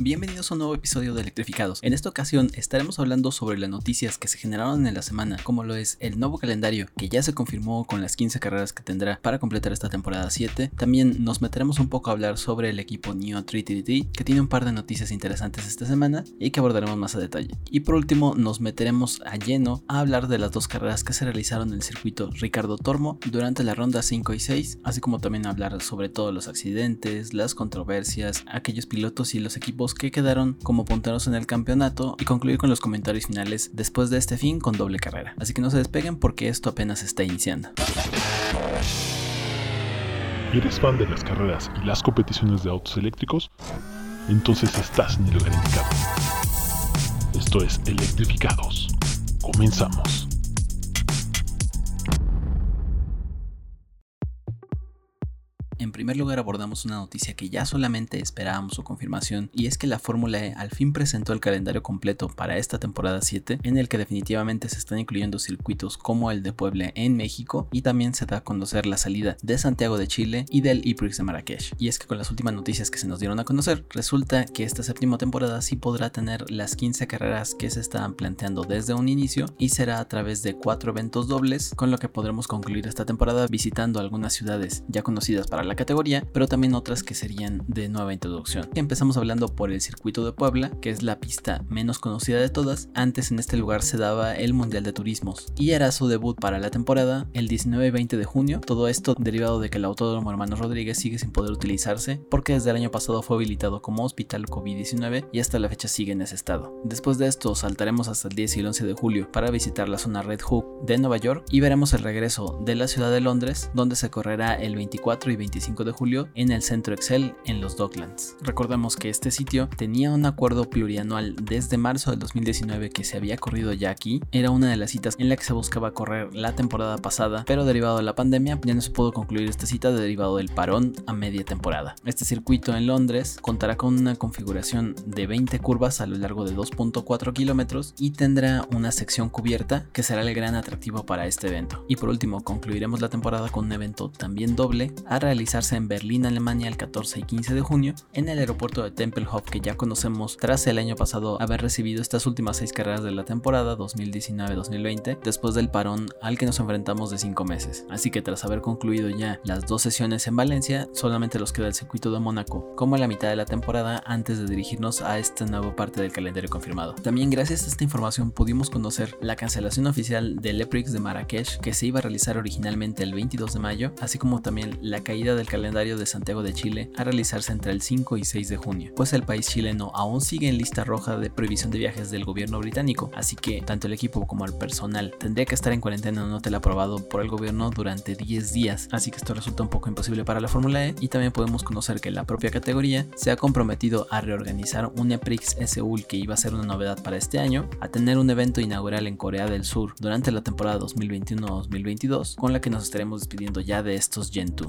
Bienvenidos a un nuevo episodio de Electrificados. En esta ocasión estaremos hablando sobre las noticias que se generaron en la semana, como lo es el nuevo calendario que ya se confirmó con las 15 carreras que tendrá para completar esta temporada 7. También nos meteremos un poco a hablar sobre el equipo Neo 3 que tiene un par de noticias interesantes esta semana y que abordaremos más a detalle. Y por último nos meteremos a lleno a hablar de las dos carreras que se realizaron en el circuito Ricardo Tormo durante la ronda 5 y 6, así como también hablar sobre todos los accidentes, las controversias, aquellos pilotos y los equipos que quedaron como punteros en el campeonato y concluir con los comentarios finales después de este fin con doble carrera. Así que no se despeguen porque esto apenas está iniciando. ¿Eres fan de las carreras y las competiciones de autos eléctricos? Entonces estás en el lugar. Esto es Electrificados. Comenzamos. En primer lugar abordamos una noticia que ya solamente esperábamos su confirmación y es que la Fórmula E al fin presentó el calendario completo para esta temporada 7 en el que definitivamente se están incluyendo circuitos como el de Puebla en México y también se da a conocer la salida de Santiago de Chile y del IPRIX de Marrakech. Y es que con las últimas noticias que se nos dieron a conocer resulta que esta séptima temporada sí podrá tener las 15 carreras que se estaban planteando desde un inicio y será a través de cuatro eventos dobles con lo que podremos concluir esta temporada visitando algunas ciudades ya conocidas para la categoría, pero también otras que serían de nueva introducción. Empezamos hablando por el circuito de Puebla, que es la pista menos conocida de todas. Antes en este lugar se daba el Mundial de Turismos y era su debut para la temporada el 19 y 20 de junio. Todo esto derivado de que el Autódromo Hermanos Rodríguez sigue sin poder utilizarse porque desde el año pasado fue habilitado como hospital COVID-19 y hasta la fecha sigue en ese estado. Después de esto saltaremos hasta el 10 y el 11 de julio para visitar la zona Red Hook de Nueva York y veremos el regreso de la ciudad de Londres donde se correrá el 24 y 25 25 de julio en el Centro Excel en los Docklands. Recordemos que este sitio tenía un acuerdo plurianual desde marzo del 2019 que se había corrido ya aquí. Era una de las citas en la que se buscaba correr la temporada pasada, pero derivado de la pandemia ya no se pudo concluir esta cita derivado del parón a media temporada. Este circuito en Londres contará con una configuración de 20 curvas a lo largo de 2.4 kilómetros y tendrá una sección cubierta que será el gran atractivo para este evento. Y por último, concluiremos la temporada con un evento también doble a realizar en Berlín, Alemania el 14 y 15 de junio, en el aeropuerto de Tempelhof que ya conocemos tras el año pasado haber recibido estas últimas seis carreras de la temporada 2019-2020, después del parón al que nos enfrentamos de 5 meses. Así que tras haber concluido ya las dos sesiones en Valencia, solamente los queda el circuito de Mónaco, como la mitad de la temporada antes de dirigirnos a esta nueva parte del calendario confirmado. También gracias a esta información pudimos conocer la cancelación oficial del EPRIX de Marrakech que se iba a realizar originalmente el 22 de mayo, así como también la caída del calendario de Santiago de Chile a realizarse entre el 5 y 6 de junio, pues el país chileno aún sigue en lista roja de prohibición de viajes del gobierno británico, así que tanto el equipo como el personal tendría que estar en cuarentena en un hotel aprobado por el gobierno durante 10 días, así que esto resulta un poco imposible para la Fórmula E y también podemos conocer que la propia categoría se ha comprometido a reorganizar un EPRIX Seúl que iba a ser una novedad para este año, a tener un evento inaugural en Corea del Sur durante la temporada 2021-2022 con la que nos estaremos despidiendo ya de estos Gen 2.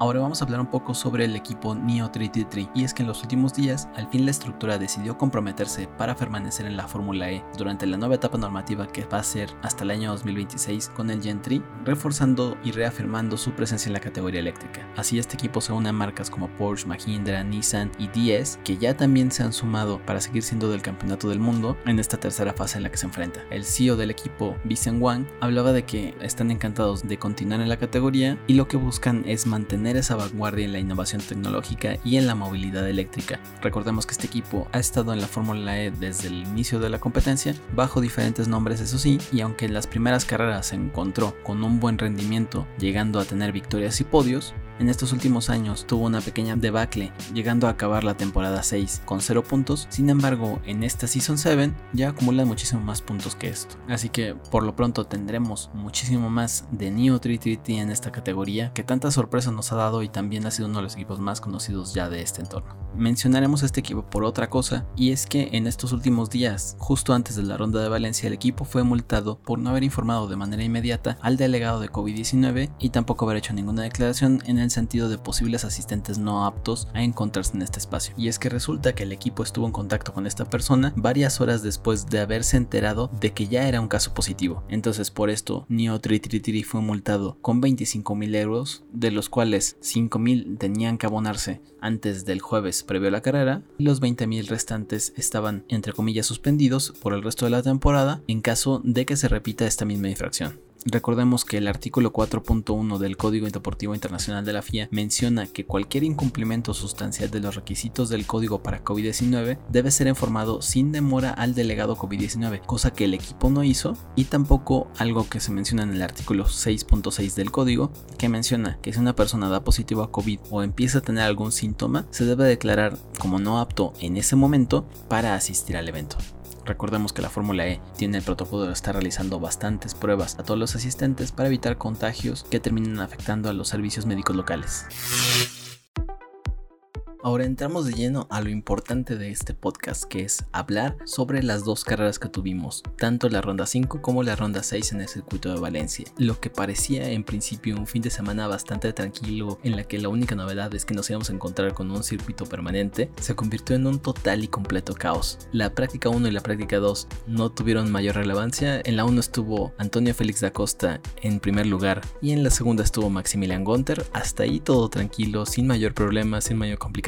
Ahora vamos a hablar un poco sobre el equipo Neo 333 y es que en los últimos días al fin la estructura decidió comprometerse para permanecer en la Fórmula E durante la nueva etapa normativa que va a ser hasta el año 2026 con el Gen 3, reforzando y reafirmando su presencia en la categoría eléctrica. Así este equipo se une a marcas como Porsche, Mahindra, Nissan y DS que ya también se han sumado para seguir siendo del campeonato del mundo en esta tercera fase en la que se enfrenta. El CEO del equipo, Vincent Wang, hablaba de que están encantados de continuar en la categoría y lo que buscan es mantener esa vanguardia en la innovación tecnológica y en la movilidad eléctrica. Recordemos que este equipo ha estado en la Fórmula E desde el inicio de la competencia, bajo diferentes nombres eso sí, y aunque en las primeras carreras se encontró con un buen rendimiento, llegando a tener victorias y podios, en estos últimos años tuvo una pequeña debacle, llegando a acabar la temporada 6 con 0 puntos, sin embargo en esta Season 7 ya acumulan muchísimo más puntos que esto. Así que por lo pronto tendremos muchísimo más de Neo 330 en esta categoría, que tanta sorpresa nos ha dado y también ha sido uno de los equipos más conocidos ya de este entorno. Mencionaremos este equipo por otra cosa, y es que en estos últimos días, justo antes de la ronda de Valencia, el equipo fue multado por no haber informado de manera inmediata al delegado de COVID-19 y tampoco haber hecho ninguna declaración en el en sentido de posibles asistentes no aptos a encontrarse en este espacio. Y es que resulta que el equipo estuvo en contacto con esta persona varias horas después de haberse enterado de que ya era un caso positivo. Entonces por esto Neo Tritritiri fue multado con 25 mil euros, de los cuales 5 mil tenían que abonarse antes del jueves previo a la carrera y los 20 mil restantes estaban entre comillas suspendidos por el resto de la temporada en caso de que se repita esta misma infracción. Recordemos que el artículo 4.1 del Código Deportivo Internacional de la FIA menciona que cualquier incumplimiento sustancial de los requisitos del código para COVID-19 debe ser informado sin demora al delegado COVID-19, cosa que el equipo no hizo, y tampoco algo que se menciona en el artículo 6.6 del código, que menciona que si una persona da positivo a COVID o empieza a tener algún síntoma, se debe declarar como no apto en ese momento para asistir al evento. Recordemos que la Fórmula E tiene el protocolo de estar realizando bastantes pruebas a todos los asistentes para evitar contagios que terminen afectando a los servicios médicos locales. Ahora entramos de lleno a lo importante de este podcast, que es hablar sobre las dos carreras que tuvimos, tanto la ronda 5 como la ronda 6 en el circuito de Valencia. Lo que parecía en principio un fin de semana bastante tranquilo, en la que la única novedad es que nos íbamos a encontrar con un circuito permanente, se convirtió en un total y completo caos. La práctica 1 y la práctica 2 no tuvieron mayor relevancia. En la 1 estuvo Antonio Félix da Costa en primer lugar y en la segunda estuvo Maximilian Gunter. Hasta ahí todo tranquilo, sin mayor problema, sin mayor complicación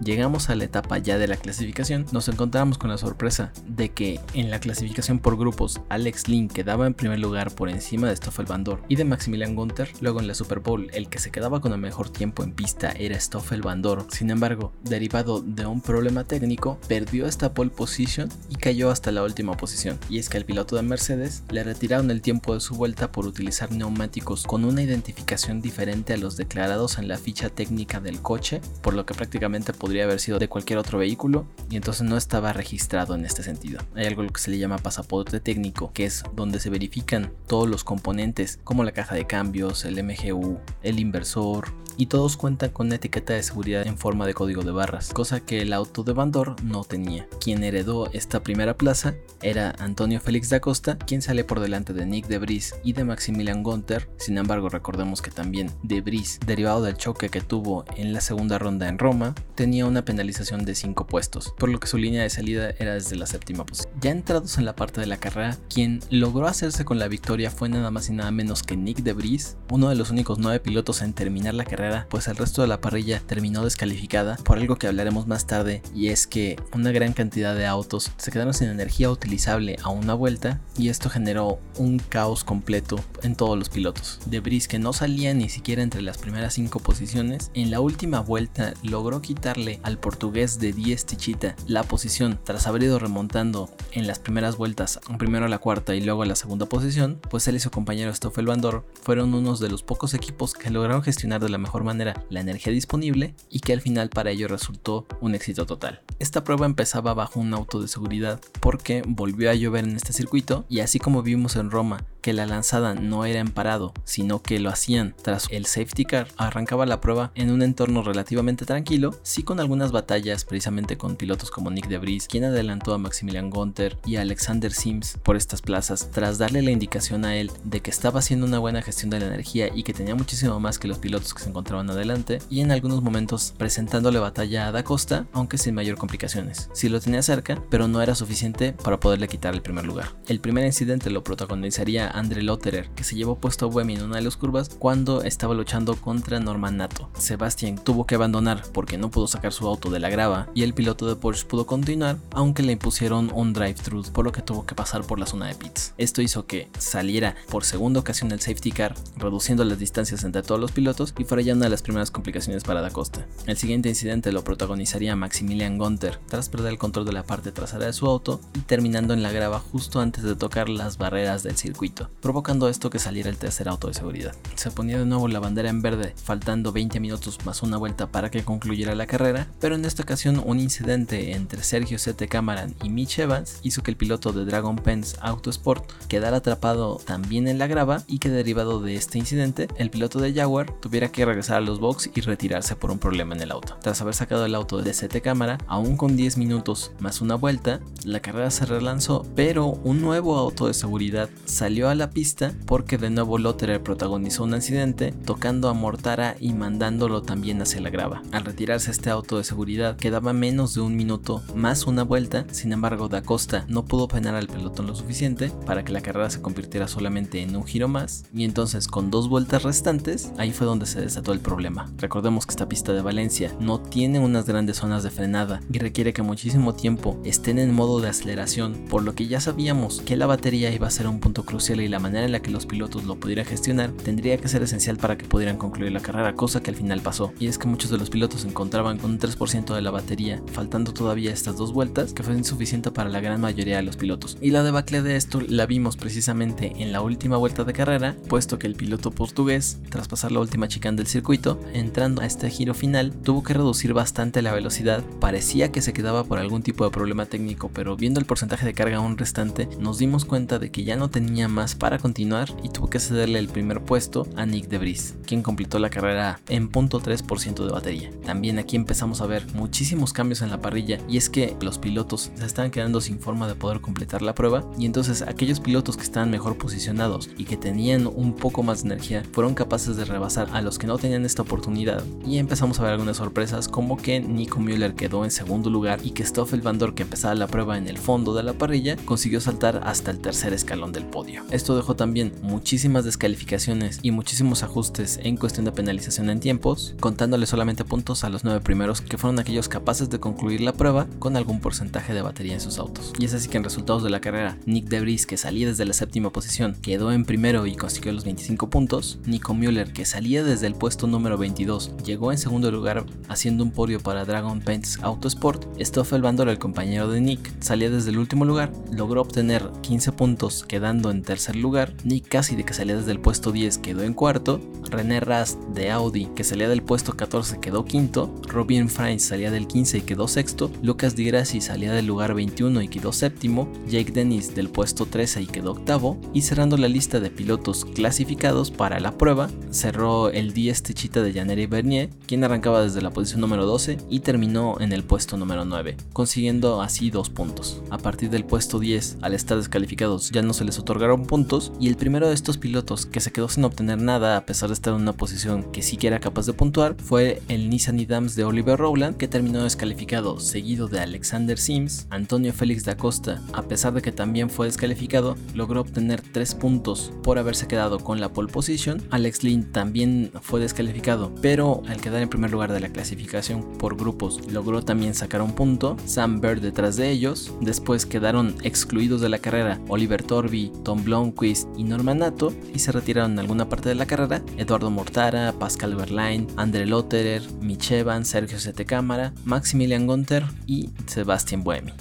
Llegamos a la etapa ya de la clasificación, nos encontramos con la sorpresa de que en la clasificación por grupos Alex Lynn quedaba en primer lugar por encima de Stoffel Van Dorn y de Maximilian Gunther, luego en la Super Bowl el que se quedaba con el mejor tiempo en pista era Stoffel Van Dorn, sin embargo, derivado de un problema técnico, perdió esta pole position y cayó hasta la última posición, y es que al piloto de Mercedes le retiraron el tiempo de su vuelta por utilizar neumáticos con una identificación diferente a los declarados en la ficha técnica del coche, por lo que prácticamente podría haber sido de cualquier otro vehículo y entonces no estaba registrado en este sentido. Hay algo que se le llama pasaporte técnico, que es donde se verifican todos los componentes como la caja de cambios, el MGU, el inversor, y todos cuentan con una etiqueta de seguridad en forma de código de barras, cosa que el auto de Bandor no tenía. Quien heredó esta primera plaza era Antonio Félix da Costa, quien sale por delante de Nick Debris y de Maximilian Gunther. Sin embargo, recordemos que también Debris, derivado del choque que tuvo en la segunda ronda en Roma, tenía una penalización de 5 puestos, por lo que su línea de salida era desde la séptima posición. Ya entrados en la parte de la carrera, quien logró hacerse con la victoria fue nada más y nada menos que Nick Debris, uno de los únicos 9 pilotos en terminar la carrera pues el resto de la parrilla terminó descalificada por algo que hablaremos más tarde y es que una gran cantidad de autos se quedaron sin energía utilizable a una vuelta y esto generó un caos completo en todos los pilotos. Debris que no salía ni siquiera entre las primeras cinco posiciones, en la última vuelta logró quitarle al portugués de Diez Tichita la posición tras haber ido remontando en las primeras vueltas, primero a la cuarta y luego a la segunda posición, pues él y su compañero Stoffel Bandor fueron unos de los pocos equipos que lograron gestionar de la mejor manera la energía disponible y que al final para ello resultó un éxito total. Esta prueba empezaba bajo un auto de seguridad porque volvió a llover en este circuito y así como vimos en Roma que la lanzada no era en parado, sino que lo hacían tras el safety car, arrancaba la prueba en un entorno relativamente tranquilo, sí con algunas batallas precisamente con pilotos como Nick Debris, quien adelantó a Maximilian Gunther y a Alexander Sims por estas plazas, tras darle la indicación a él de que estaba haciendo una buena gestión de la energía y que tenía muchísimo más que los pilotos que se encontraban adelante, y en algunos momentos presentándole batalla a Da Costa, aunque sin mayor complicaciones. Sí lo tenía cerca, pero no era suficiente para poderle quitar el primer lugar. El primer incidente lo protagonizaría Andre Lotterer, que se llevó puesto a Buemi en una de las curvas cuando estaba luchando contra Norman Nato. Sebastian tuvo que abandonar porque no pudo sacar su auto de la grava y el piloto de Porsche pudo continuar, aunque le impusieron un drive-thru, por lo que tuvo que pasar por la zona de pits. Esto hizo que saliera por segunda ocasión el safety car, reduciendo las distancias entre todos los pilotos y fuera ya una de las primeras complicaciones para Da Costa. El siguiente incidente lo protagonizaría Maximilian Gunther tras perder el control de la parte trasera de su auto y terminando en la grava justo antes de tocar las barreras del circuito provocando esto que saliera el tercer auto de seguridad. Se ponía de nuevo la bandera en verde, faltando 20 minutos más una vuelta para que concluyera la carrera, pero en esta ocasión un incidente entre Sergio Sete Cameron y Mitch Evans hizo que el piloto de Dragon Pens Autosport quedara atrapado también en la grava y que derivado de este incidente, el piloto de Jaguar tuviera que regresar a los box y retirarse por un problema en el auto. Tras haber sacado el auto de Sete Cámara, aún con 10 minutos más una vuelta, la carrera se relanzó, pero un nuevo auto de seguridad salió la pista porque de nuevo Lotterer protagonizó un accidente tocando a Mortara y mandándolo también hacia la grava. Al retirarse este auto de seguridad quedaba menos de un minuto más una vuelta, sin embargo Da Costa no pudo frenar al pelotón lo suficiente para que la carrera se convirtiera solamente en un giro más y entonces con dos vueltas restantes ahí fue donde se desató el problema. Recordemos que esta pista de Valencia no tiene unas grandes zonas de frenada y requiere que muchísimo tiempo estén en modo de aceleración, por lo que ya sabíamos que la batería iba a ser un punto crucial y la manera en la que los pilotos lo pudieran gestionar tendría que ser esencial para que pudieran concluir la carrera, cosa que al final pasó. Y es que muchos de los pilotos se encontraban con un 3% de la batería, faltando todavía estas dos vueltas, que fue insuficiente para la gran mayoría de los pilotos. Y la debacle de esto la vimos precisamente en la última vuelta de carrera, puesto que el piloto portugués, tras pasar la última chicane del circuito, entrando a este giro final, tuvo que reducir bastante la velocidad, parecía que se quedaba por algún tipo de problema técnico, pero viendo el porcentaje de carga aún restante, nos dimos cuenta de que ya no tenía más para continuar y tuvo que cederle el primer puesto a Nick Debris, quien completó la carrera en .3% de batería. También aquí empezamos a ver muchísimos cambios en la parrilla y es que los pilotos se estaban quedando sin forma de poder completar la prueba y entonces aquellos pilotos que estaban mejor posicionados y que tenían un poco más de energía fueron capaces de rebasar a los que no tenían esta oportunidad y empezamos a ver algunas sorpresas como que Nico Müller quedó en segundo lugar y que Stoffel Van Dorn que empezaba la prueba en el fondo de la parrilla consiguió saltar hasta el tercer escalón del podio. Esto dejó también muchísimas descalificaciones y muchísimos ajustes en cuestión de penalización en tiempos, contándole solamente puntos a los nueve primeros que fueron aquellos capaces de concluir la prueba con algún porcentaje de batería en sus autos. Y es así que en resultados de la carrera, Nick Debris que salía desde la séptima posición quedó en primero y consiguió los 25 puntos, Nico Müller que salía desde el puesto número 22 llegó en segundo lugar haciendo un podio para Dragon Paints Autosport, Stoffel Bandor el compañero de Nick salía desde el último lugar, logró obtener 15 puntos quedando en tercer lugar, Nick Cassidy que salía desde el puesto 10 quedó en cuarto, René Rast de Audi que salía del puesto 14 quedó quinto, Robin Franz salía del 15 y quedó sexto, Lucas Di Grassi salía del lugar 21 y quedó séptimo, Jake Dennis del puesto 13 y quedó octavo, y cerrando la lista de pilotos clasificados para la prueba, cerró el 10 Techita de Janeri Bernier, quien arrancaba desde la posición número 12 y terminó en el puesto número 9, consiguiendo así dos puntos. A partir del puesto 10, al estar descalificados, ya no se les otorgaron puntos, y el primero de estos pilotos que se quedó sin obtener nada a pesar de estar en una posición que sí que era capaz de puntuar fue el Nissan Idams de Oliver Rowland, que terminó descalificado, seguido de Alexander Sims, Antonio Félix da Costa, a pesar de que también fue descalificado, logró obtener 3 puntos por haberse quedado con la pole position. Alex Lynn también fue descalificado, pero al quedar en primer lugar de la clasificación por grupos logró también sacar un punto. Sam Bird detrás de ellos. Después quedaron excluidos de la carrera Oliver Torby, Tom Blomqvist y Norman Nato y se retiraron en alguna parte de la carrera Eduardo Mortara, Pascal Verlaine, Andre Lotterer, Mitch Sergio Sete Cámara, Maximilian Gunter y Sebastian Buemi.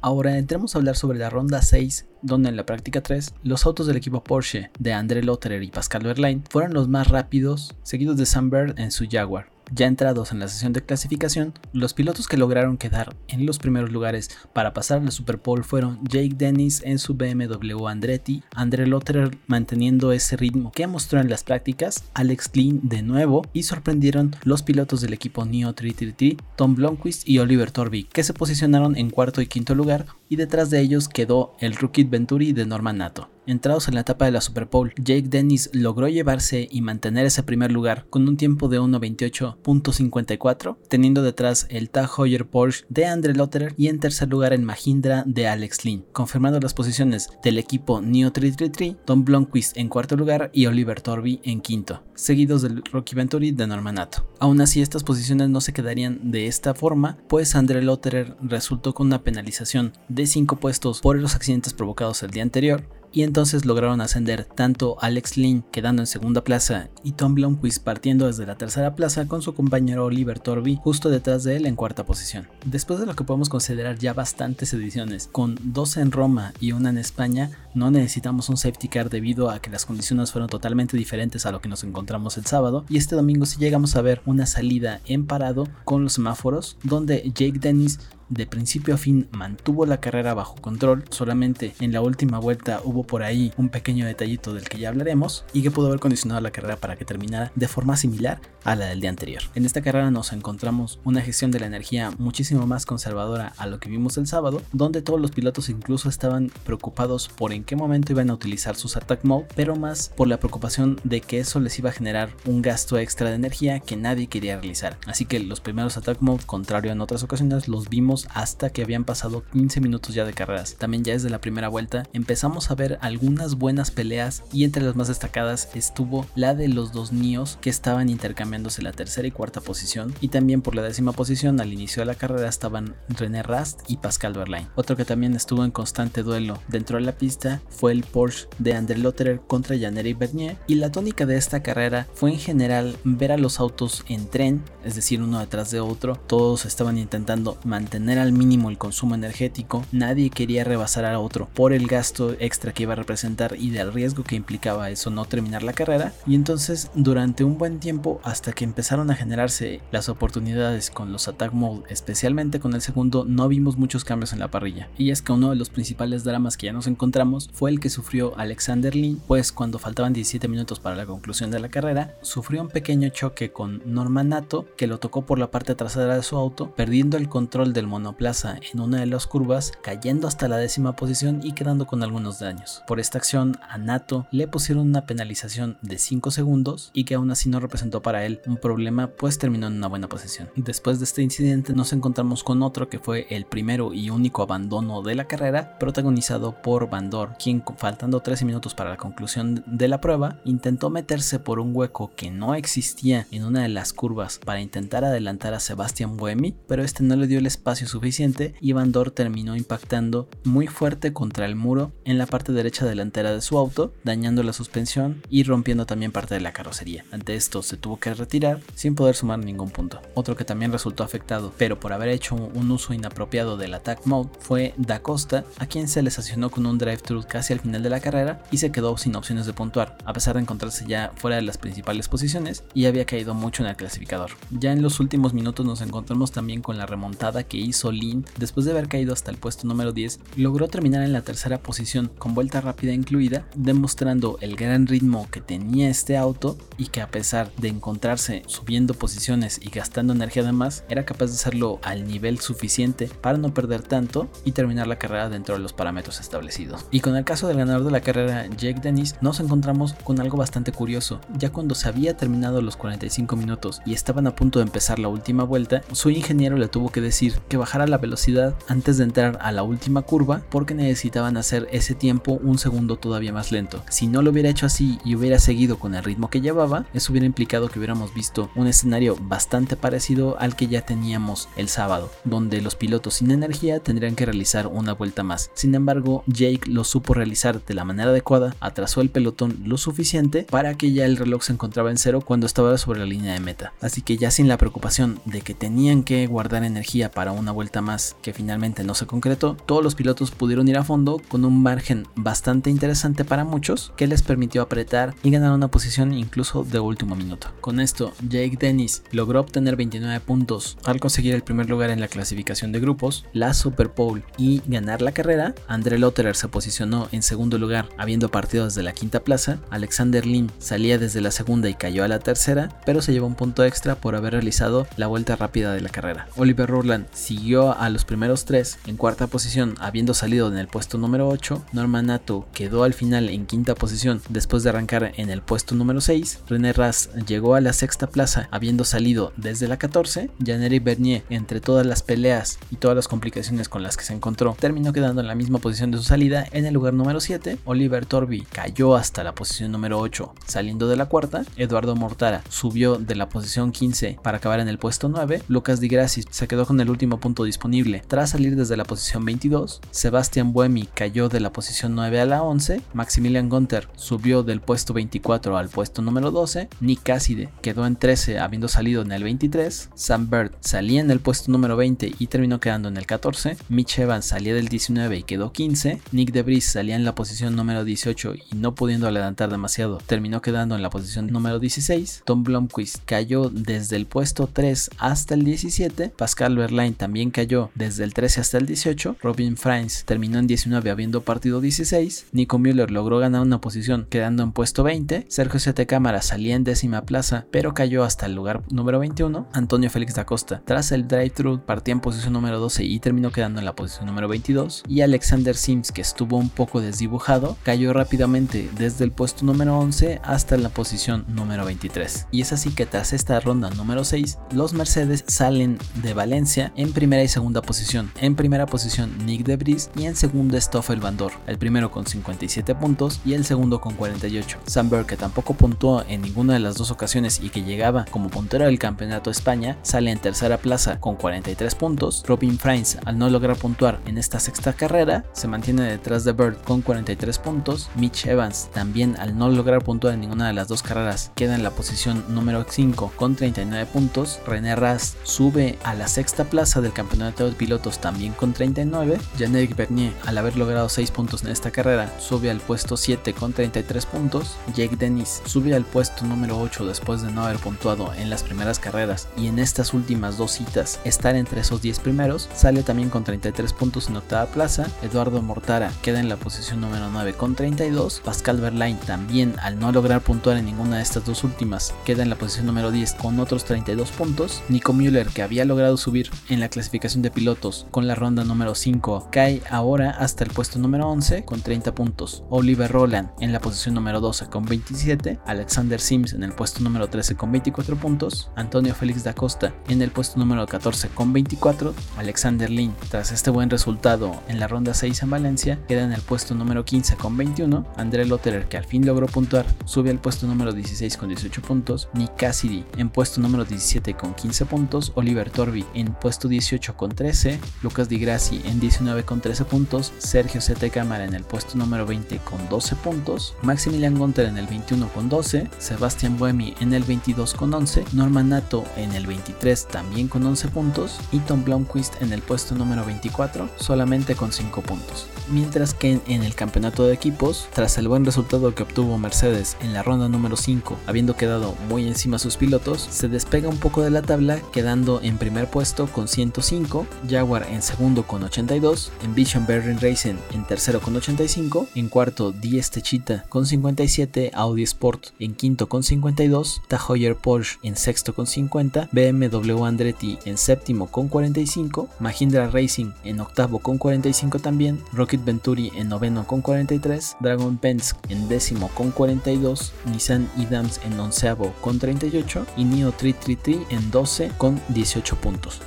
Ahora entremos a hablar sobre la ronda 6, donde en la práctica 3 los autos del equipo Porsche de André Lotterer y Pascal Verlaine fueron los más rápidos, seguidos de Sam en su Jaguar. Ya entrados en la sesión de clasificación, los pilotos que lograron quedar en los primeros lugares para pasar a la Super Bowl fueron Jake Dennis en su BMW Andretti, André Lotterer manteniendo ese ritmo que mostró en las prácticas, Alex Klein de nuevo y sorprendieron los pilotos del equipo Neo 333, Tom Blomqvist y Oliver Torby que se posicionaron en cuarto y quinto lugar y detrás de ellos quedó el rookie Venturi de Norman Nato. Entrados en la etapa de la Super Bowl, Jake Dennis logró llevarse y mantener ese primer lugar con un tiempo de 1.28.54, teniendo detrás el Tag Porsche de Andre Lotterer y en tercer lugar el Mahindra de Alex Lynn, confirmando las posiciones del equipo Neo 333, Tom Blomqvist en cuarto lugar y Oliver Torby en quinto, seguidos del Rocky Venturi de Normanato. Aún así, estas posiciones no se quedarían de esta forma, pues Andre Lotterer resultó con una penalización de 5 puestos por los accidentes provocados el día anterior, y entonces lograron ascender tanto Alex Lynn quedando en segunda plaza y Tom Blomqvist partiendo desde la tercera plaza con su compañero Oliver Torby justo detrás de él en cuarta posición. Después de lo que podemos considerar ya bastantes ediciones, con dos en Roma y una en España, no necesitamos un safety car debido a que las condiciones fueron totalmente diferentes a lo que nos encontramos el sábado y este domingo sí llegamos a ver una salida en parado con los semáforos donde Jake Dennis de principio a fin mantuvo la carrera bajo control, solamente en la última vuelta hubo por ahí un pequeño detallito del que ya hablaremos y que pudo haber condicionado la carrera para que terminara de forma similar a la del día anterior. En esta carrera nos encontramos una gestión de la energía muchísimo más conservadora a lo que vimos el sábado, donde todos los pilotos incluso estaban preocupados por en qué momento iban a utilizar sus attack mode, pero más por la preocupación de que eso les iba a generar un gasto extra de energía que nadie quería realizar. Así que los primeros attack mode, contrario en otras ocasiones, los vimos hasta que habían pasado 15 minutos ya de carreras. También ya desde la primera vuelta empezamos a ver algunas buenas peleas y entre las más destacadas estuvo la de los dos Nios que estaban intercambiándose la tercera y cuarta posición y también por la décima posición al inicio de la carrera estaban René Rast y Pascal Verlaine. Otro que también estuvo en constante duelo dentro de la pista fue el Porsche de André Lotterer contra Jean-Éric Bernier y la tónica de esta carrera fue en general ver a los autos en tren, es decir, uno detrás de otro, todos estaban intentando mantener al mínimo el consumo energético, nadie quería rebasar a otro por el gasto extra que iba a representar y del riesgo que implicaba eso no terminar la carrera. Y entonces durante un buen tiempo hasta que empezaron a generarse las oportunidades con los attack mode especialmente con el segundo no vimos muchos cambios en la parrilla. Y es que uno de los principales dramas que ya nos encontramos fue el que sufrió Alexander Lin pues cuando faltaban 17 minutos para la conclusión de la carrera sufrió un pequeño choque con Norman Nato que lo tocó por la parte trasera de su auto perdiendo el control del monoplaza en una de las curvas cayendo hasta la décima posición y quedando con algunos daños por esta acción a Nato le pusieron una penalización de 5 segundos y que aún así no representó para él un problema pues terminó en una buena posición. Después de este incidente nos encontramos con otro que fue el primero y único abandono de la carrera protagonizado por Bandor, quien faltando 13 minutos para la conclusión de la prueba intentó meterse por un hueco que no existía en una de las curvas para intentar adelantar a Sebastián Buemi, pero este no le dio el espacio suficiente y Bandor terminó impactando muy fuerte contra el muro en la parte derecha delantera de su auto, dañando la suspensión y rompiendo también parte de la carrocería. Ante esto se tuvo que retirar sin poder sumar ningún punto. Otro que también resultó afectado, pero por haber hecho un uso inapropiado del attack mode, fue Da Costa, a quien se le sancionó con un drive-thru casi al final de la carrera y se quedó sin opciones de puntuar, a pesar de encontrarse ya fuera de las principales posiciones y había caído mucho en el clasificador. Ya en los últimos minutos nos encontramos también con la remontada que hizo Lin después de haber caído hasta el puesto número 10, logró terminar en la tercera posición con vuelta rápida incluida, demostrando el gran ritmo que tenía este auto y que a pesar de encontrarse subiendo posiciones y gastando energía además, era capaz de hacerlo al nivel suficiente para no perder tanto y terminar la carrera dentro de los parámetros establecidos. Y con el caso del ganador de la carrera, Jake Dennis, nos encontramos con algo bastante curioso. Ya cuando se había terminado los 45 minutos y estaban a punto de empezar la última vuelta, su ingeniero le tuvo que decir que bajara la velocidad antes de entrar a la última curva porque necesitaban hacer ese tiempo un segundo todavía más lento. Si no lo hubiera hecho así y hubiera seguido con el ritmo que llevaba, eso hubiera implicado que hubiéramos visto un escenario bastante parecido al que ya teníamos el sábado, donde los pilotos sin energía tendrían que realizar una vuelta más. Sin embargo, Jake lo supo realizar de la manera adecuada, atrasó el pelotón lo suficiente para que ya el reloj se encontraba en cero cuando estaba sobre la línea de meta. Así que ya sin la preocupación de que tenían que guardar energía para una vuelta más que finalmente no se concretó, todos los pilotos pudieron ir a fondo con un margen bastante interesante para muchos que les permitió apretar y ganar una posición incluso de último minuto. Con esto, Jake Dennis logró obtener 29 puntos al conseguir el primer lugar en la clasificación de grupos, la Super Bowl y ganar la carrera. André Lotterer se posicionó en segundo lugar habiendo partido desde la quinta plaza. Alexander Lin salía desde la segunda y cayó a la tercera, pero se llevó un punto extra por haber realizado la vuelta rápida de la carrera. Oliver Rowland siguió a los primeros tres en cuarta posición habiendo salido en el puesto número 8. Norman Nato quedó al final en quinta posición después de arrancar en el puesto número 6. René Ras llegó a la sexta plaza habiendo salido desde la 14. Janeri Bernier, entre todas las peleas y todas las complicaciones con las que se encontró, terminó quedando en la misma posición de su salida en el lugar número 7. Oliver Torby cayó hasta la posición número 8 saliendo de la cuarta. Eduardo Mortara subió de la posición 15 para acabar en el puesto 9. Lucas Di Grassi se quedó con el último punto disponible tras salir desde la posición 22. Sebastián Buemi cayó de la posición 9 a la 11. Maximilian Gunter subió del puesto 24 al puesto número 12. Nick Cassidy quedó en 13 habiendo salido en el 23. Sam Bird salía en el puesto número 20 y terminó quedando en el 14. Mitch Evans salía del 19 y quedó 15. Nick DeVries salía en la posición número 18 y no pudiendo adelantar demasiado terminó quedando en la posición número 16. Tom Blomqvist cayó desde el puesto 3 hasta el 17. Pascal Verlaine también cayó desde el 13 hasta el 18, Robin Frains terminó en 19 habiendo partido 16, Nico Müller logró ganar una posición quedando en puesto 20, Sergio Sete Cámara salía en décima plaza pero cayó hasta el lugar número 21, Antonio Félix da Costa tras el drive-thru partía en posición número 12 y terminó quedando en la posición número 22 y Alexander Sims que estuvo un poco desdibujado cayó rápidamente desde el puesto número 11 hasta la posición número 23 y es así que tras esta ronda número 6 los Mercedes salen de Valencia en primera y segunda posición. En primera posición Nick Debris y en segunda Stoffel Bandor el primero con 57 puntos y el segundo con 48 Sam que tampoco puntuó en ninguna de las dos ocasiones y que llegaba como puntero del campeonato España sale en tercera plaza con 43 puntos. Robin Frains al no lograr puntuar en esta sexta carrera se mantiene detrás de Bird con 43 puntos. Mitch Evans también al no lograr puntuar en ninguna de las dos carreras queda en la posición número 5 con 39 puntos. René Rast sube a la sexta plaza del campeonato de pilotos también con 39 Jean-Éric Bernier al haber logrado 6 puntos en esta carrera sube al puesto 7 con 33 puntos. Jake Dennis sube al puesto número 8 después de no haber puntuado en las primeras carreras. Y en estas últimas dos citas estar entre esos 10 primeros sale también con 33 puntos en octava plaza. Eduardo Mortara queda en la posición número 9 con 32 Pascal Verlaine también al no lograr puntuar en ninguna de estas dos últimas queda en la posición número 10 con otros 32 puntos. Nico Müller que había logrado subir en la clasificación de pilotos con la ronda número 5 cae ahora hasta el puesto número 11 con 30 puntos. Oliver Roland en la posición número 12 con 27 Alexander Sims en el puesto número 13 con 24 puntos Antonio Félix da Costa en el puesto número 14 con 24 Alexander Lin tras este buen resultado en la ronda 6 en Valencia queda en el puesto número 15 con 21 André Lotterer que al fin logró puntuar sube al puesto número 16 con 18 puntos Nick Cassidy en puesto número 17 con 15 puntos Oliver Torbi en puesto 18 con 13 Lucas Di Grassi en 19 con 13 puntos Sergio Sete Cámara en el puesto número 20 con 12 puntos Maximilian Gunter en el 21 con 12 Sebastian Buemi en el 22 con 11 Norman Nato en el 23 también con 11 puntos y Tom Blomqvist en el puesto número 24 solamente con 5 puntos. Mientras que en el campeonato de equipos, tras el buen resultado que obtuvo Mercedes en la ronda número 5, habiendo quedado muy encima sus pilotos, se despega un poco de la tabla, quedando en primer puesto con 105, Jaguar en segundo con 82, Envision Berlin Racing en tercero con 85, en cuarto Diez Techita con 57, Audi Sport en quinto con 52, Tahoyer Porsche en sexto con 50, BMW Andretti en séptimo con 45, Mahindra Racing en octavo con 45 también, Rocket Venturi en noveno con 43, Dragon Penske en décimo con 42, Nissan Idams en onceavo con 38 y Neo 333 en 12 con 18 puntos.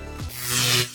Thank you.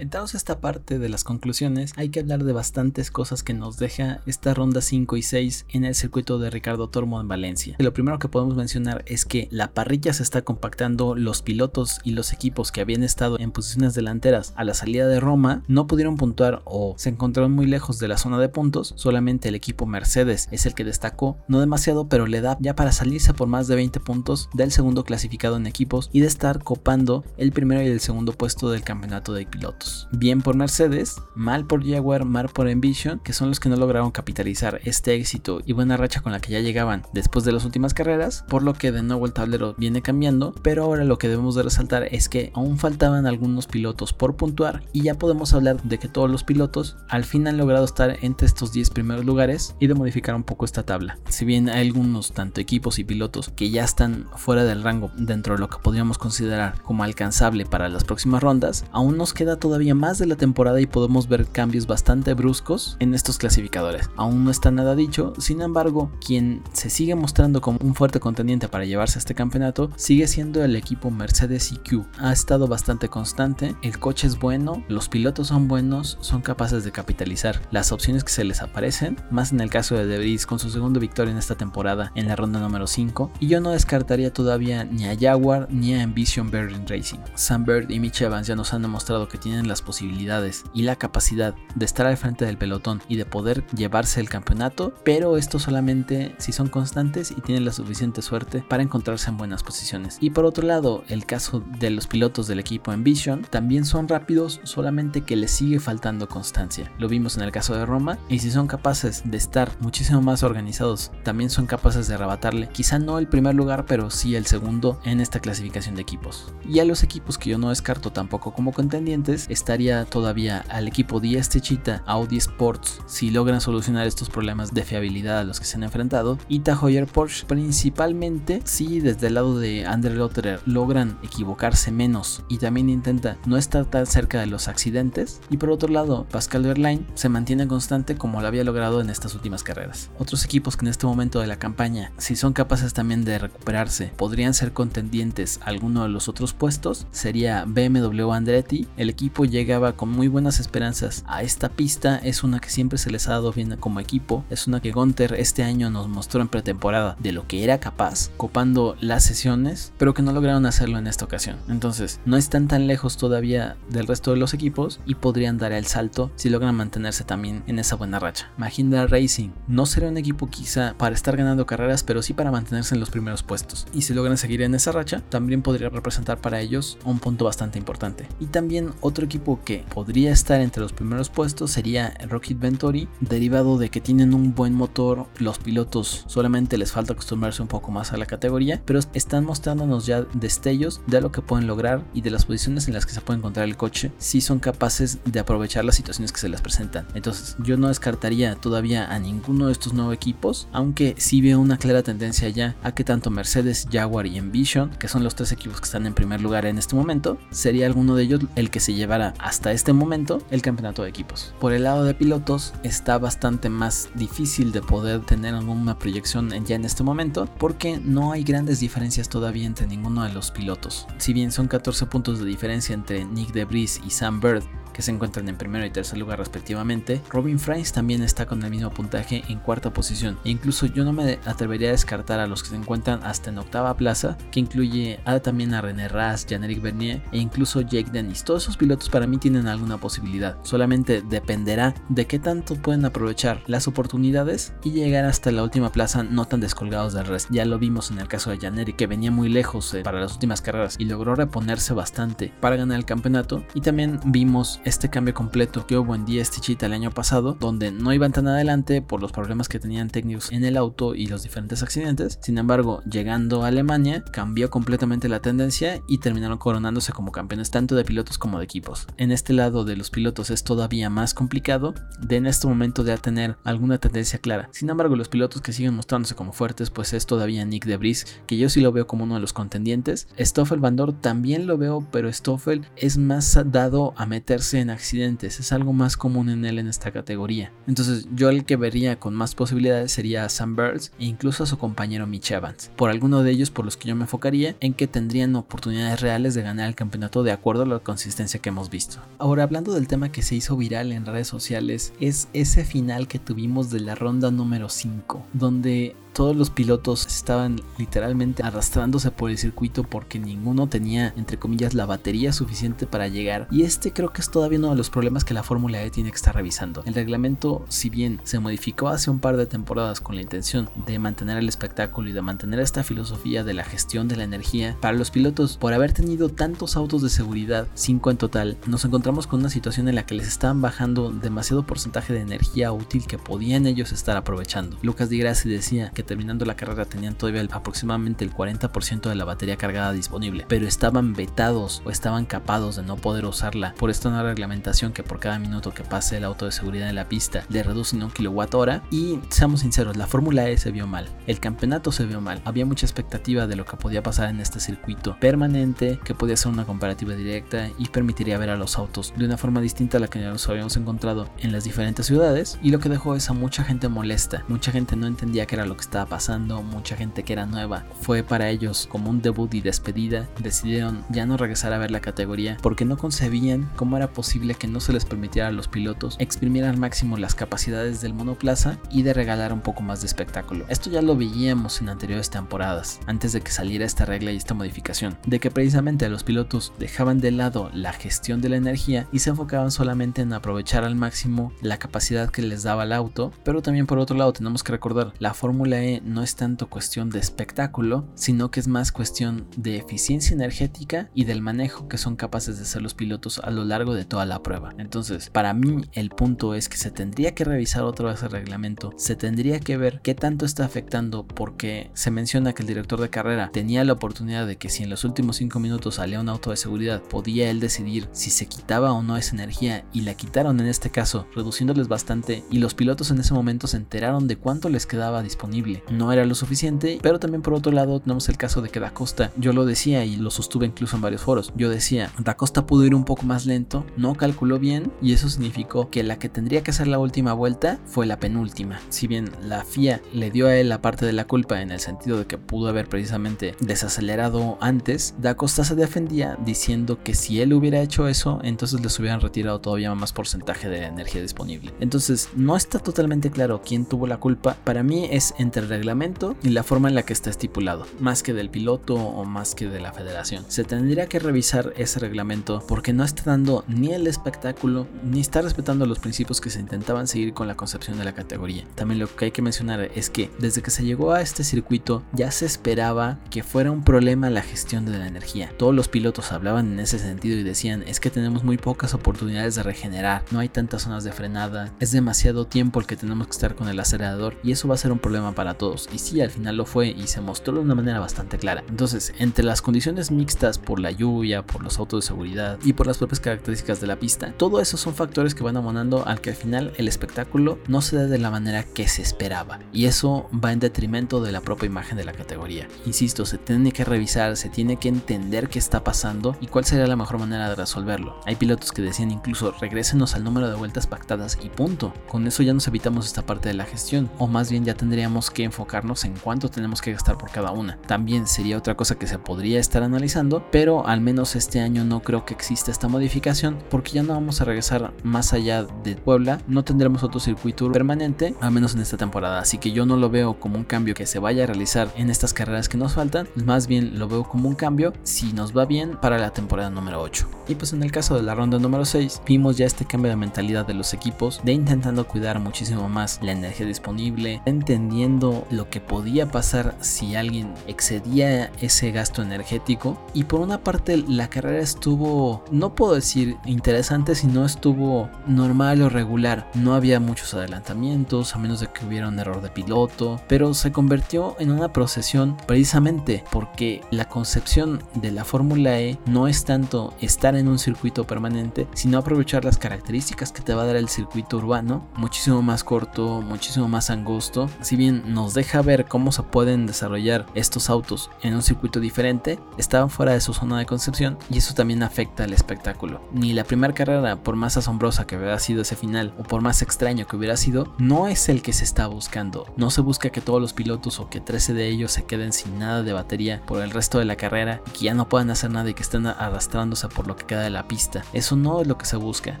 Entrados a esta parte de las conclusiones, hay que hablar de bastantes cosas que nos deja esta ronda 5 y 6 en el circuito de Ricardo Tormo en Valencia. Lo primero que podemos mencionar es que la parrilla se está compactando, los pilotos y los equipos que habían estado en posiciones delanteras a la salida de Roma no pudieron puntuar o se encontraron muy lejos de la zona de puntos, solamente el equipo Mercedes es el que destacó, no demasiado, pero le da ya para salirse por más de 20 puntos del segundo clasificado en equipos y de estar copando el primero y el segundo puesto del campeonato de pilotos. Bien por Mercedes, mal por Jaguar, mal por Envision, que son los que no lograron capitalizar este éxito y buena racha con la que ya llegaban después de las últimas carreras, por lo que de nuevo el tablero viene cambiando, pero ahora lo que debemos de resaltar es que aún faltaban algunos pilotos por puntuar y ya podemos hablar de que todos los pilotos al fin han logrado estar entre estos 10 primeros lugares y de modificar un poco esta tabla. Si bien hay algunos tanto equipos y pilotos que ya están fuera del rango dentro de lo que podríamos considerar como alcanzable para las próximas rondas, aún nos queda todavía más de la temporada y podemos ver cambios bastante bruscos en estos clasificadores. Aún no está nada dicho, sin embargo, quien se sigue mostrando como un fuerte contendiente para llevarse este campeonato sigue siendo el equipo Mercedes EQ. Ha estado bastante constante, el coche es bueno, los pilotos son buenos, son capaces de capitalizar las opciones que se les aparecen, más en el caso de Debris con su segunda victoria en esta temporada en la ronda número 5, y yo no descartaría todavía ni a Jaguar ni a Ambition Berlin Racing. Sam Bird y Mitch Evans ya nos han demostrado que tienen las posibilidades y la capacidad de estar al frente del pelotón y de poder llevarse el campeonato, pero esto solamente si son constantes y tienen la suficiente suerte para encontrarse en buenas posiciones. Y por otro lado, el caso de los pilotos del equipo Envision también son rápidos, solamente que les sigue faltando constancia. Lo vimos en el caso de Roma, y si son capaces de estar muchísimo más organizados, también son capaces de arrebatarle, quizá no el primer lugar, pero sí el segundo en esta clasificación de equipos. Y a los equipos que yo no descarto tampoco como contendientes, estaría todavía al equipo Díaz Techita, Audi Sports, si logran solucionar estos problemas de fiabilidad a los que se han enfrentado, y Tahoyer Porsche principalmente si desde el lado de Andre Lotterer logran equivocarse menos y también intenta no estar tan cerca de los accidentes, y por otro lado Pascal Verlaine se mantiene constante como lo había logrado en estas últimas carreras. Otros equipos que en este momento de la campaña, si son capaces también de recuperarse, podrían ser contendientes a alguno de los otros puestos, sería BMW Andretti. El equipo llegaba con muy buenas esperanzas a esta pista, es una que siempre se les ha dado bien como equipo, es una que Gunter este año nos mostró en pretemporada de lo que era capaz, copando las sesiones, pero que no lograron hacerlo en esta ocasión. Entonces, no están tan lejos todavía del resto de los equipos y podrían dar el salto si logran mantenerse también en esa buena racha. Mahindra Racing no será un equipo quizá para estar ganando carreras, pero sí para mantenerse en los primeros puestos. Y si logran seguir en esa racha, también podría representar para ellos un punto bastante importante. Y también otro equipo que podría estar entre los primeros puestos sería Rocket Venturi, derivado de que tienen un buen motor, los pilotos solamente les falta acostumbrarse un poco más a la categoría, pero están mostrándonos ya destellos de lo que pueden lograr y de las posiciones en las que se puede encontrar el coche si son capaces de aprovechar las situaciones que se les presentan. Entonces yo no descartaría todavía a ninguno de estos nuevos equipos, aunque sí veo una clara tendencia ya a que tanto Mercedes, Jaguar y Envision, que son los tres equipos que están en primer lugar en este momento, sería alguno de ellos el que se llevara hasta este momento el campeonato de equipos. Por el lado de pilotos está bastante más difícil de poder tener alguna proyección ya en este momento porque no hay grandes diferencias todavía entre ninguno de los pilotos. Si bien son 14 puntos de diferencia entre Nick DeBris y Sam Bird, que se encuentran en primero y tercer lugar respectivamente. Robin Fries también está con el mismo puntaje en cuarta posición. E incluso yo no me atrevería a descartar a los que se encuentran hasta en octava plaza, que incluye a, también a René Rast, Jean-Éric Bernier e incluso Jake Dennis. Todos esos pilotos para mí tienen alguna posibilidad. Solamente dependerá de qué tanto pueden aprovechar las oportunidades y llegar hasta la última plaza no tan descolgados del resto. Ya lo vimos en el caso de Jean-Éric que venía muy lejos eh, para las últimas carreras y logró reponerse bastante para ganar el campeonato. Y también vimos este cambio completo que hubo en DS el año pasado, donde no iban tan adelante por los problemas que tenían técnicos en el auto y los diferentes accidentes. Sin embargo, llegando a Alemania, cambió completamente la tendencia y terminaron coronándose como campeones tanto de pilotos como de equipos. En este lado de los pilotos es todavía más complicado de en este momento de tener alguna tendencia clara. Sin embargo, los pilotos que siguen mostrándose como fuertes, pues es todavía Nick De Vries, que yo sí lo veo como uno de los contendientes. Stoffel Van también lo veo, pero Stoffel es más dado a meterse en accidentes, es algo más común en él en esta categoría. Entonces yo el que vería con más posibilidades sería a Sam Birds e incluso a su compañero Mitch Evans. Por alguno de ellos por los que yo me enfocaría en que tendrían oportunidades reales de ganar el campeonato de acuerdo a la consistencia que hemos visto. Ahora hablando del tema que se hizo viral en redes sociales es ese final que tuvimos de la ronda número 5 donde todos los pilotos estaban literalmente arrastrándose por el circuito porque ninguno tenía, entre comillas, la batería suficiente para llegar. Y este creo que es todavía uno de los problemas que la Fórmula E tiene que estar revisando. El reglamento, si bien se modificó hace un par de temporadas con la intención de mantener el espectáculo y de mantener esta filosofía de la gestión de la energía, para los pilotos, por haber tenido tantos autos de seguridad, 5 en total, nos encontramos con una situación en la que les estaban bajando demasiado porcentaje de energía útil que podían ellos estar aprovechando. Lucas Di Grassi decía que terminando la carrera tenían todavía aproximadamente el 40% de la batería cargada disponible, pero estaban vetados o estaban capados de no poder usarla por esta nueva reglamentación que por cada minuto que pase el auto de seguridad en la pista le reducen un kilowatt hora. Y seamos sinceros, la Fórmula E se vio mal, el campeonato se vio mal, había mucha expectativa de lo que podía pasar en este circuito permanente, que podía ser una comparativa directa y permitiría ver a los autos de una forma distinta a la que nos habíamos encontrado en las diferentes ciudades. Y lo que dejó es a mucha gente molesta, mucha gente no entendía qué era lo que estaba pasando, mucha gente que era nueva. Fue para ellos como un debut y despedida. Decidieron ya no regresar a ver la categoría porque no concebían cómo era posible que no se les permitiera a los pilotos exprimir al máximo las capacidades del monoplaza y de regalar un poco más de espectáculo. Esto ya lo veíamos en anteriores temporadas, antes de que saliera esta regla y esta modificación, de que precisamente los pilotos dejaban de lado la gestión de la energía y se enfocaban solamente en aprovechar al máximo la capacidad que les daba el auto, pero también por otro lado tenemos que recordar, la Fórmula No es tanto cuestión de espectáculo, sino que es más cuestión de eficiencia energética y del manejo que son capaces de hacer los pilotos a lo largo de toda la prueba. Entonces, para mí el punto es que se tendría que revisar otra vez el reglamento, se tendría que ver qué tanto está afectando porque se menciona que el director de carrera tenía la oportunidad de que si en los últimos 5 minutos salía un auto de seguridad, podía él decidir si se quitaba o no esa energía y la quitaron en este caso, reduciéndoles bastante y los pilotos en ese momento se enteraron de cuánto les quedaba disponible. No era lo suficiente, pero también por otro lado tenemos el caso de que Da Costa, yo lo decía y lo sostuve incluso en varios foros, yo decía, Da Costa pudo ir un poco más lento, no calculó bien y eso significó que la que tendría que ser la última vuelta fue la penúltima. Si bien la FIA le dio a él la parte de la culpa en el sentido de que pudo haber precisamente desacelerado antes, Da Costa se defendía diciendo que si él hubiera hecho eso, entonces les hubieran retirado todavía más porcentaje de energía disponible. Entonces, no está totalmente claro quién tuvo la culpa. Para mí es entre el reglamento y la forma en la que está estipulado, más que del piloto o más que de la federación. Se tendría que revisar ese reglamento porque no está dando ni el espectáculo ni está respetando los principios que se intentaban seguir con la concepción de la categoría. También lo que hay que mencionar es que desde que se llegó a este circuito ya se esperaba que fuera un problema la gestión de la energía. Todos los pilotos hablaban en ese sentido y decían es que tenemos muy pocas oportunidades de regenerar, no hay tantas zonas de frenada, es demasiado tiempo el que tenemos que estar con el acelerador y eso va a ser un problema para todos. Y sí, al final lo fue y se mostró de una manera bastante clara. Entonces, entre las condiciones mixtas por la lluvia, por los autos de seguridad y por las propias características de la pista, todo eso son factores que van abonando al que al final el espectáculo no se dé de la manera que se esperaba. Y eso va en detrimento de la propia imagen de la categoría. Insisto, se tiene que revisar, se tiene que entender qué está pasando y cuál sería la mejor manera de resolverlo. Hay pilotos que decían incluso regrésenos al número de vueltas pactadas y punto. Con eso ya nos evitamos esta parte de la gestión, o más bien ya tendríamos que enfocarnos en cuánto tenemos que gastar por cada una. También sería otra cosa que se podría estar analizando, pero al menos este año no creo que exista esta modificación porque ya no vamos a regresar más allá de Puebla, no tendremos otro circuito permanente, al menos en esta temporada, así que yo no lo veo como un cambio que se vaya a realizar en estas carreras que nos faltan, más bien lo veo como un cambio si nos va bien para la temporada número 8. Y pues en el caso de la ronda número 6, vimos ya este cambio de mentalidad de los equipos, de intentando cuidar muchísimo más la energía disponible, entendiendo lo que podía pasar si alguien excedía ese gasto energético. Y por una parte la carrera estuvo, no puedo decir interesante, sino estuvo normal o regular. No había muchos adelantamientos, a menos de que hubiera un error de piloto, pero se convirtió en una procesión precisamente porque la concepción de la Fórmula E no es tanto estar en un circuito permanente, sino aprovechar las características que te va a dar el circuito urbano, muchísimo más corto, muchísimo más angosto. Si bien nos deja ver cómo se pueden desarrollar estos autos en un circuito diferente, estaban fuera de su zona de concepción y eso también afecta al espectáculo. Ni la primera carrera, por más asombrosa que hubiera sido ese final o por más extraño que hubiera sido, no es el que se está buscando. No se busca que todos los pilotos o que 13 de ellos se queden sin nada de batería por el resto de la carrera y que ya no puedan hacer nada y que estén arrastrándose por lo que queda de la pista. Eso no es lo que se busca.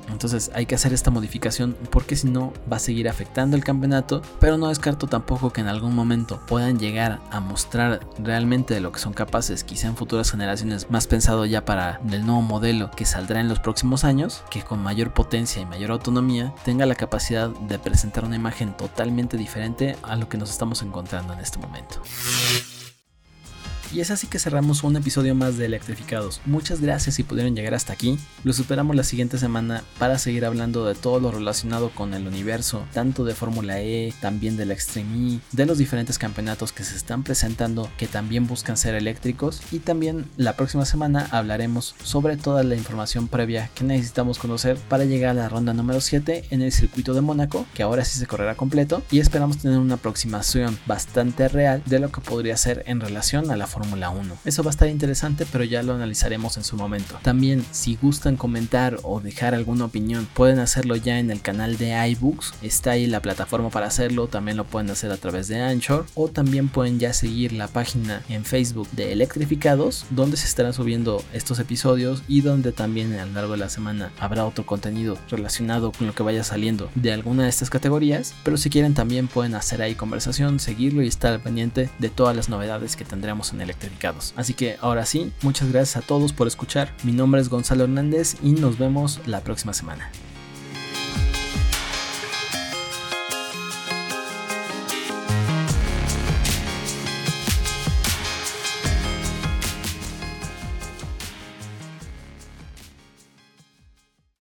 Entonces hay que hacer esta modificación porque si no va a seguir afectando el campeonato, pero no descarto tampoco que en algún momento puedan llegar a mostrar realmente de lo que son capaces, quizá en futuras generaciones, más pensado ya para el nuevo modelo que saldrá en los próximos años, que con mayor potencia y mayor autonomía tenga la capacidad de presentar una imagen totalmente diferente a lo que nos estamos encontrando en este momento. Y es así que cerramos un episodio más de Electrificados. Muchas gracias si pudieron llegar hasta aquí. Los esperamos la siguiente semana para seguir hablando de todo lo relacionado con el universo, tanto de Fórmula E, también del Extreme E, de los diferentes campeonatos que se están presentando que también buscan ser eléctricos y también la próxima semana hablaremos sobre toda la información previa que necesitamos conocer para llegar a la ronda número 7 en el circuito de Mónaco, que ahora sí se correrá completo y esperamos tener una aproximación bastante real de lo que podría ser en relación a la Fórmula Fórmula 1. Eso va a estar interesante, pero ya lo analizaremos en su momento. También, si gustan comentar o dejar alguna opinión, pueden hacerlo ya en el canal de iBooks. Está ahí la plataforma para hacerlo. También lo pueden hacer a través de Anchor. O también pueden ya seguir la página en Facebook de Electrificados, donde se estarán subiendo estos episodios y donde también a lo largo de la semana habrá otro contenido relacionado con lo que vaya saliendo de alguna de estas categorías. Pero si quieren también pueden hacer ahí conversación, seguirlo y estar pendiente de todas las novedades que tendremos en Así que ahora sí, muchas gracias a todos por escuchar. Mi nombre es Gonzalo Hernández y nos vemos la próxima semana.